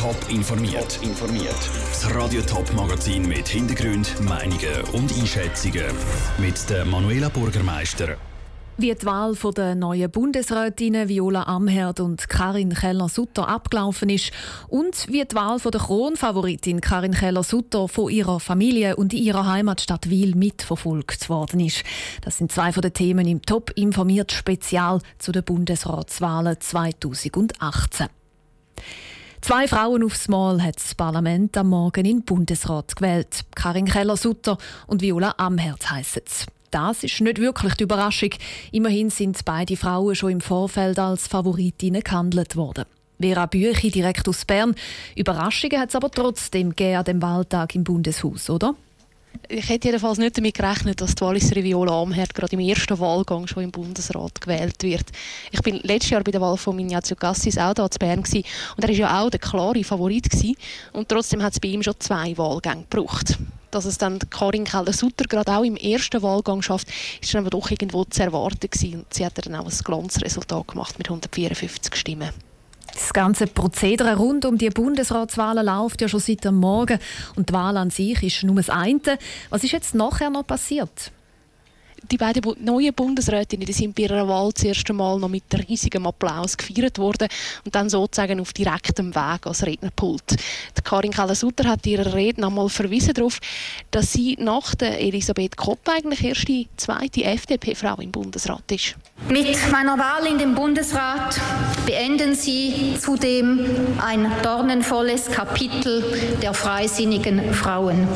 Top informiert. informiert. Das Radio Top Magazin mit Hintergrund, Meinungen und Einschätzungen mit der Manuela Bürgermeister. Wie die Wahl der neuen Bundesrätinnen Viola Amherd und Karin Keller-Sutter abgelaufen ist und wie die Wahl der Kronfavoritin Karin Keller-Sutter von ihrer Familie und ihrer Heimatstadt Wiel mitverfolgt worden ist. Das sind zwei von den Themen im Top informiert Spezial zu den Bundesratswahlen 2018. Zwei Frauen aufs Mal hat das Parlament am Morgen in den Bundesrat gewählt. Karin Keller-Sutter und Viola Amherd heissen es. Das ist nicht wirklich die Überraschung. Immerhin sind beide Frauen schon im Vorfeld als Favoritinnen gehandelt worden. Vera Büchi direkt aus Bern. Überraschungen hat es aber trotzdem gegeben an dem Wahltag im Bundeshaus, oder? Ich hätte jedenfalls nicht damit gerechnet, dass die Walliser Viola Amherd gerade im ersten Wahlgang schon im Bundesrat gewählt wird. Ich bin letztes Jahr bei der Wahl von Ignazio Cassis auch da zu Bern gewesen, und er war ja auch der klare Favorit gewesen, und trotzdem hat es bei ihm schon zwei Wahlgänge gebraucht dass es dann Karin Keller-Sutter gerade auch im ersten Wahlgang schafft, ist dann aber doch irgendwo zu erwarten gewesen. Und sie hat dann auch ein Glanzresultat gemacht mit 154 Stimmen. Das ganze Prozedere rund um die Bundesratswahlen läuft ja schon seit dem Morgen und die Wahl an sich ist nur das eine. Was ist jetzt nachher noch passiert? Die beiden neuen Bundesrätinnen die sind bei ihrer Wahl das erste Mal noch mit riesigem Applaus gefeiert worden und dann sozusagen auf direktem Weg als Rednerpult. Die Karin Keller-Sutter hat in ihrer Rede einmal verwiesen darauf, dass sie nach der Elisabeth Kopp eigentlich erst die zweite FDP-Frau im Bundesrat ist. Mit meiner Wahl in den Bundesrat beenden Sie zudem ein dornenvolles Kapitel der freisinnigen Frauen.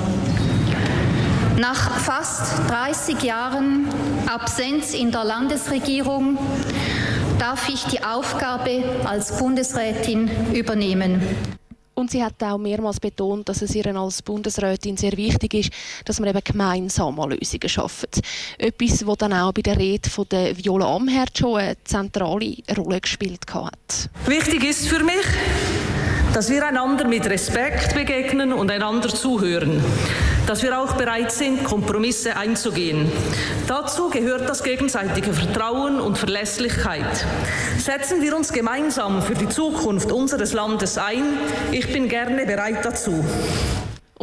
Nach fast 30 Jahren Absenz in der Landesregierung darf ich die Aufgabe als Bundesrätin übernehmen. Und sie hat auch mehrmals betont, dass es ihr als Bundesrätin sehr wichtig ist, dass man eben gemeinsam Lösungen schafft. Etwas, das dann auch bei der Rede von der Viola Amherd schon eine zentrale Rolle gespielt hat. Wichtig ist für mich, dass wir einander mit Respekt begegnen und einander zuhören, dass wir auch bereit sind, Kompromisse einzugehen. Dazu gehört das gegenseitige Vertrauen und Verlässlichkeit. Setzen wir uns gemeinsam für die Zukunft unseres Landes ein. Ich bin gerne bereit dazu.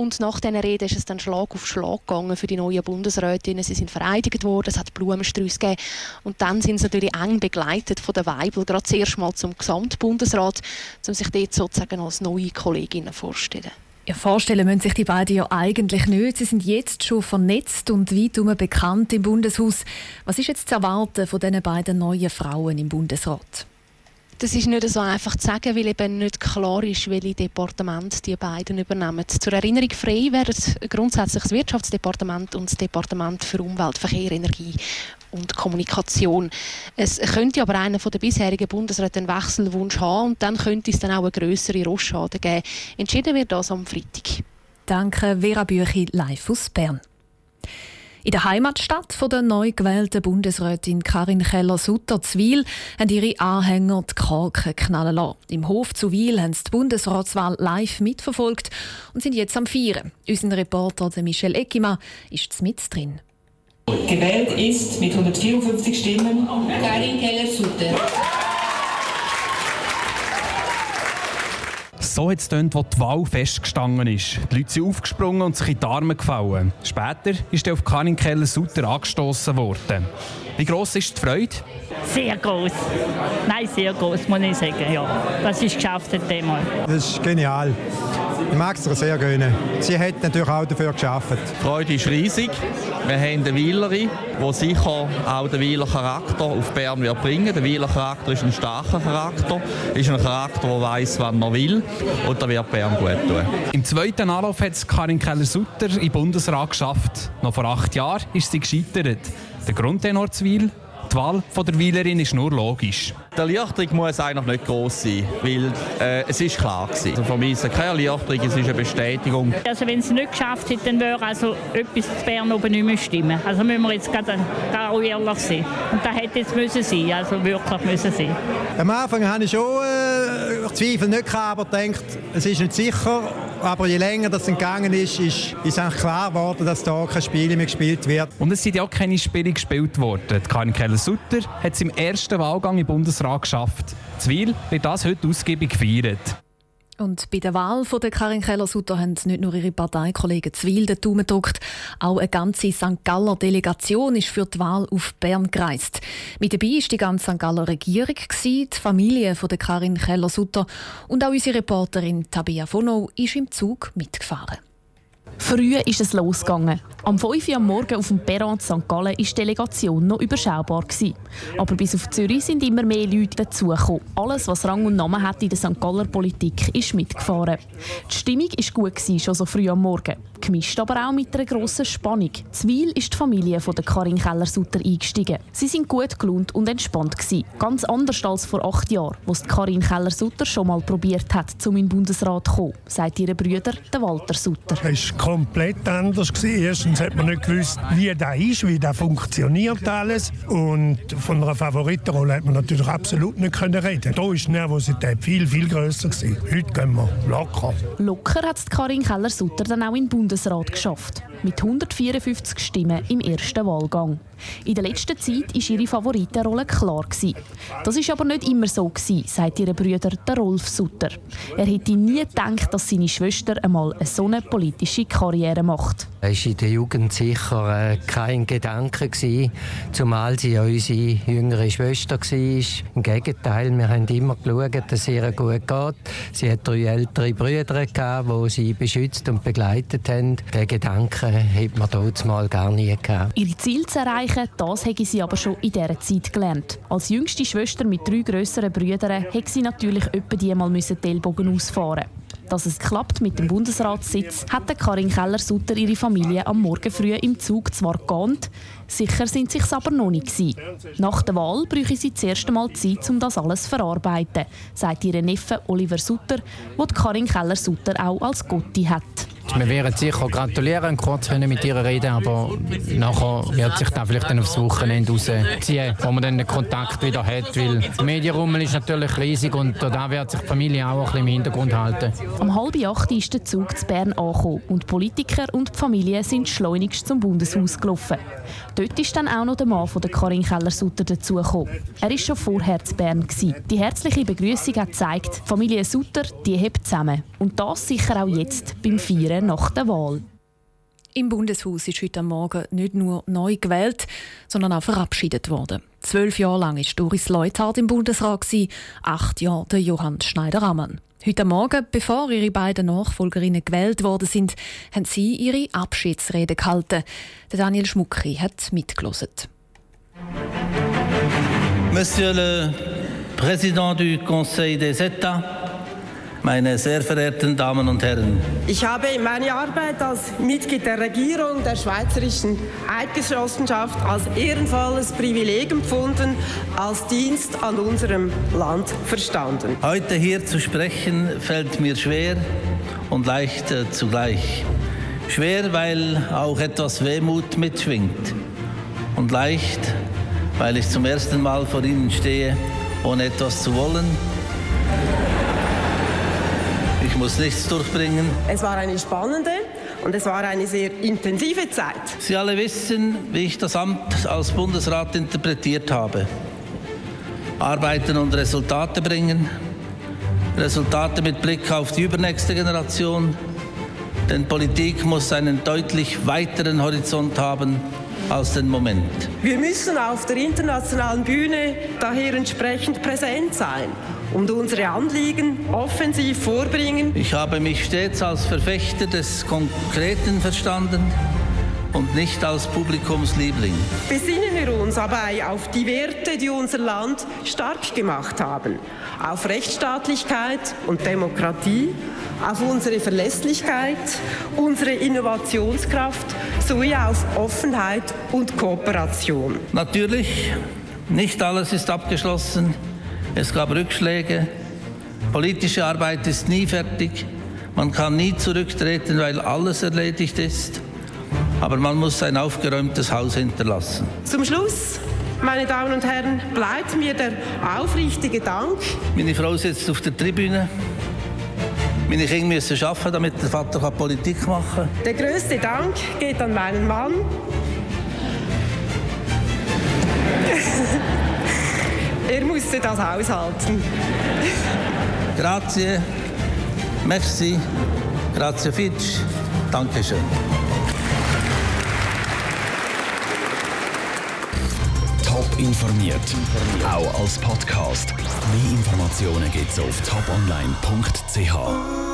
Und nach dieser Rede ist es dann Schlag auf Schlag gegangen für die neuen Bundesrätinnen. Sie sind vereidigt worden, es hat Blumenstrauß gegeben. Und dann sind sie natürlich eng begleitet von der Weibel, gerade zuerst mal zum Gesamtbundesrat, um sich dort sozusagen als neue Kolleginnen vorzustellen. Ja, vorstellen müssen sich die beiden ja eigentlich nicht. Sie sind jetzt schon vernetzt und weit bekannt im Bundeshaus. Was ist jetzt zu erwarten von diesen beiden neuen Frauen im Bundesrat? Das ist nicht so einfach zu sagen, weil eben nicht klar ist, welche Departement die beiden übernehmen. Zur Erinnerung, frei wäre grundsätzlich das Wirtschaftsdepartement und das Departement für Umwelt, Verkehr, Energie und Kommunikation. Es könnte aber einer der bisherigen Bundesräte einen Wechselwunsch haben und dann könnte es dann auch eine größere Rostschade geben. Entschieden wird das am Freitag. Danke, Vera Büchi, live aus Bern. In der Heimatstadt von der neu gewählten Bundesrätin Karin Keller-Sutter Zwil haben ihre Anhänger die Korken knallen lassen. Im Hof zu Wil haben sie die Bundesratswahl live mitverfolgt und sind jetzt am Feiern. Unser Reporter Michel Eckima ist mit drin. Gewählt ist mit 154 Stimmen Karin Keller-Sutter. So hat es getönt, wo die Wahl festgestanden ist. Die Leute sind aufgesprungen und sich in die Arme gefallen. Später ist er auf Karin Keller-Sutter angestoßen worden. Wie gross ist die Freude? Sehr groß. Nein, sehr groß, muss ich sagen. Ja. Das ist geschafft, das Thema. Das ist genial. Ich mag es sehr gerne. Sie hat natürlich auch dafür geschafft. Die Freude ist riesig. Wir haben eine Weilerin, die sicher auch den Weiler Charakter auf Bern wird bringen. Der Weiler Charakter ist ein starker Charakter, ist ein Charakter, der weiß, wann er will. Und da wird Bern gut tun. Im zweiten Anlauf hat es Karin Keller-Sutter im Bundesrat geschafft. Noch vor acht Jahren ist sie gescheitert. Der Grundtenor Zwil die Wahl von der Wählerin ist nur logisch. Die Erleichterung muss eigentlich nicht groß sein, weil äh, es ist klar gewesen. Also von mir ist es keine Erleichterung, es ist eine Bestätigung. Also wenn sie nicht geschafft hätte, dann würde also etwas zu Bern oben nicht mehr stimmen. Also müssen wir jetzt gerade ehrlich sein. Und das hätte jetzt müssen sein, also wirklich müssen sein. Am Anfang habe ich schon äh, Zweifel nicht gehabt, aber gedacht, es ist nicht sicher. Aber je länger das gegangen ist, ist, ist eigentlich klar geworden, dass da kein Spiel mehr gespielt wird. Und es sind ja auch keine Spiele gespielt worden. Karin Keller-Sutter hat es im ersten Wahlgang im Bundesrat geschafft. Zwil wird das heute ausgiebig gefeiert. Und bei der Wahl von der Karin Keller-Sutter haben nicht nur ihre Parteikollegen Zwil den Daumen gedrückt, auch eine ganze St. Galler Delegation ist für die Wahl auf Bern gereist. Mit dabei war die ganze St. Galler Regierung, die Familie von der Karin Keller-Sutter und auch unsere Reporterin Tabia Fono ist im Zug mitgefahren. Früh ist es losgegangen. Am 5 Uhr am Morgen auf dem Perron St. Gallen war die Delegation noch überschaubar. Gewesen. Aber bis auf Zürich sind immer mehr Leute dazugekommen. Alles, was Rang und Namen hat in der St. Galler Politik, ist mitgefahren. Die Stimmung war gut, gewesen, schon so früh am Morgen. Gemischt aber auch mit einer grossen Spannung. Zwil ist die Familie von der Karin Keller-Sutter eingestiegen. Sie sind gut gelaunt und entspannt. Gewesen. Ganz anders als vor acht Jahren, wo Karin Keller-Sutter schon mal probiert hat, um in den Bundesrat zu kommen, sagt ihre Brüder, der Walter Sutter. Es komplett anders. Gewesen. Erstens hat man nicht gewusst, wie das ist, wie das funktioniert alles. Und von einer Favoritenrolle hat man natürlich absolut nicht reden. Da war die Nervosität viel, viel grösser. Gewesen. Heute gehen wir locker. Locker hat Karin Keller-Sutter dann auch den Bundesrat geschafft. Mit 154 Stimmen im ersten Wahlgang. In der letzten Zeit war ihre Favoritenrolle klar. Gewesen. Das war aber nicht immer so, gewesen, sagt ihre Brüder der Rolf Sutter. Er hätte nie gedacht, dass seine Schwester einmal eine so eine politische Karriere macht. Es war in der Jugend sicher äh, kein Gedanke, gewesen, zumal sie ja unsere jüngere Schwester war. Im Gegenteil, wir haben immer geschaut, dass es ihr gut geht. Sie hat drei ältere Brüder, gehabt, die sie beschützt und begleitet haben. Den Gedanken hat man mal gar nie gehabt. Ihre Ziele zu erreichen, das hätte sie aber schon in dieser Zeit gelernt. Als jüngste Schwester mit drei grösseren Brüdern hätte sie natürlich etwa die mal die Ellbogen ausfahren dass es klappt mit dem Bundesratssitz, hatte Karin Keller-Sutter ihre Familie am Morgen früh im Zug zwar geahnt, sicher sind sie sich aber noch nicht gewesen. Nach der Wahl bräuchte sie zuerst einmal Zeit, um das alles zu verarbeiten, sagt ihre Neffe Oliver Sutter, wo Karin Keller-Sutter auch als Gotti hat. Wir werden sicher gratulieren, kurz mit ihr reden, aber nachher wird sich dann vielleicht dann aufs Wochenende rausziehen, wo man dann den Kontakt wieder hat, weil der Medienrummel ist natürlich riesig und da wird sich die Familie auch ein bisschen im Hintergrund halten. Um halb acht ist der Zug zu Bern angekommen und Politiker und die Familie sind schleunigst zum Bundeshaus gelaufen. Dort ist dann auch noch der Mann von der Karin Keller-Sutter dazugekommen. Er war schon vorher zu Bern. Gewesen. Die herzliche Begrüßung hat gezeigt, die Familie Sutter die hebt zusammen. Und das sicher auch jetzt beim Feiern nach der Wahl. Im Bundeshaus ist heute Morgen nicht nur neu gewählt, sondern auch verabschiedet worden. Zwölf Jahre lang war Doris Leuthard im Bundesrat, acht Jahre der Johann Schneider-Ammann. Heute Morgen, bevor ihre beiden Nachfolgerinnen gewählt worden sind, haben sie ihre Abschiedsrede gehalten. Der Daniel Schmucki hat mitgelesen. Monsieur le Président du Conseil des États, meine sehr verehrten Damen und Herren. Ich habe meine Arbeit als Mitglied der Regierung der Schweizerischen Eidgenossenschaft als ehrenvolles Privileg empfunden, als Dienst an unserem Land verstanden. Heute hier zu sprechen fällt mir schwer und leicht äh, zugleich. Schwer, weil auch etwas Wehmut mitschwingt. Und leicht, weil ich zum ersten Mal vor Ihnen stehe, ohne etwas zu wollen muss nichts durchbringen. Es war eine spannende und es war eine sehr intensive Zeit. Sie alle wissen, wie ich das Amt als Bundesrat interpretiert habe. Arbeiten und Resultate bringen. Resultate mit Blick auf die übernächste Generation. Denn Politik muss einen deutlich weiteren Horizont haben als den Moment. Wir müssen auf der internationalen Bühne daher entsprechend präsent sein und unsere Anliegen offensiv vorbringen. Ich habe mich stets als Verfechter des Konkreten verstanden und nicht als Publikumsliebling. Besinnen wir uns dabei auf die Werte, die unser Land stark gemacht haben, auf Rechtsstaatlichkeit und Demokratie, auf unsere Verlässlichkeit, unsere Innovationskraft sowie auf Offenheit und Kooperation. Natürlich, nicht alles ist abgeschlossen. Es gab Rückschläge. Politische Arbeit ist nie fertig. Man kann nie zurücktreten, weil alles erledigt ist. Aber man muss ein aufgeräumtes Haus hinterlassen. Zum Schluss, meine Damen und Herren, bleibt mir der aufrichtige Dank. Meine Frau sitzt auf der Tribüne. Meine Kinder müssen arbeiten, damit der Vater Politik machen kann. Der größte Dank geht an meinen Mann. er musste das aushalten. Grazie. Merci, grazie Fitch, Dankeschön. Top informiert, auch als Podcast. Mehr Informationen gibt's auf toponline.ch.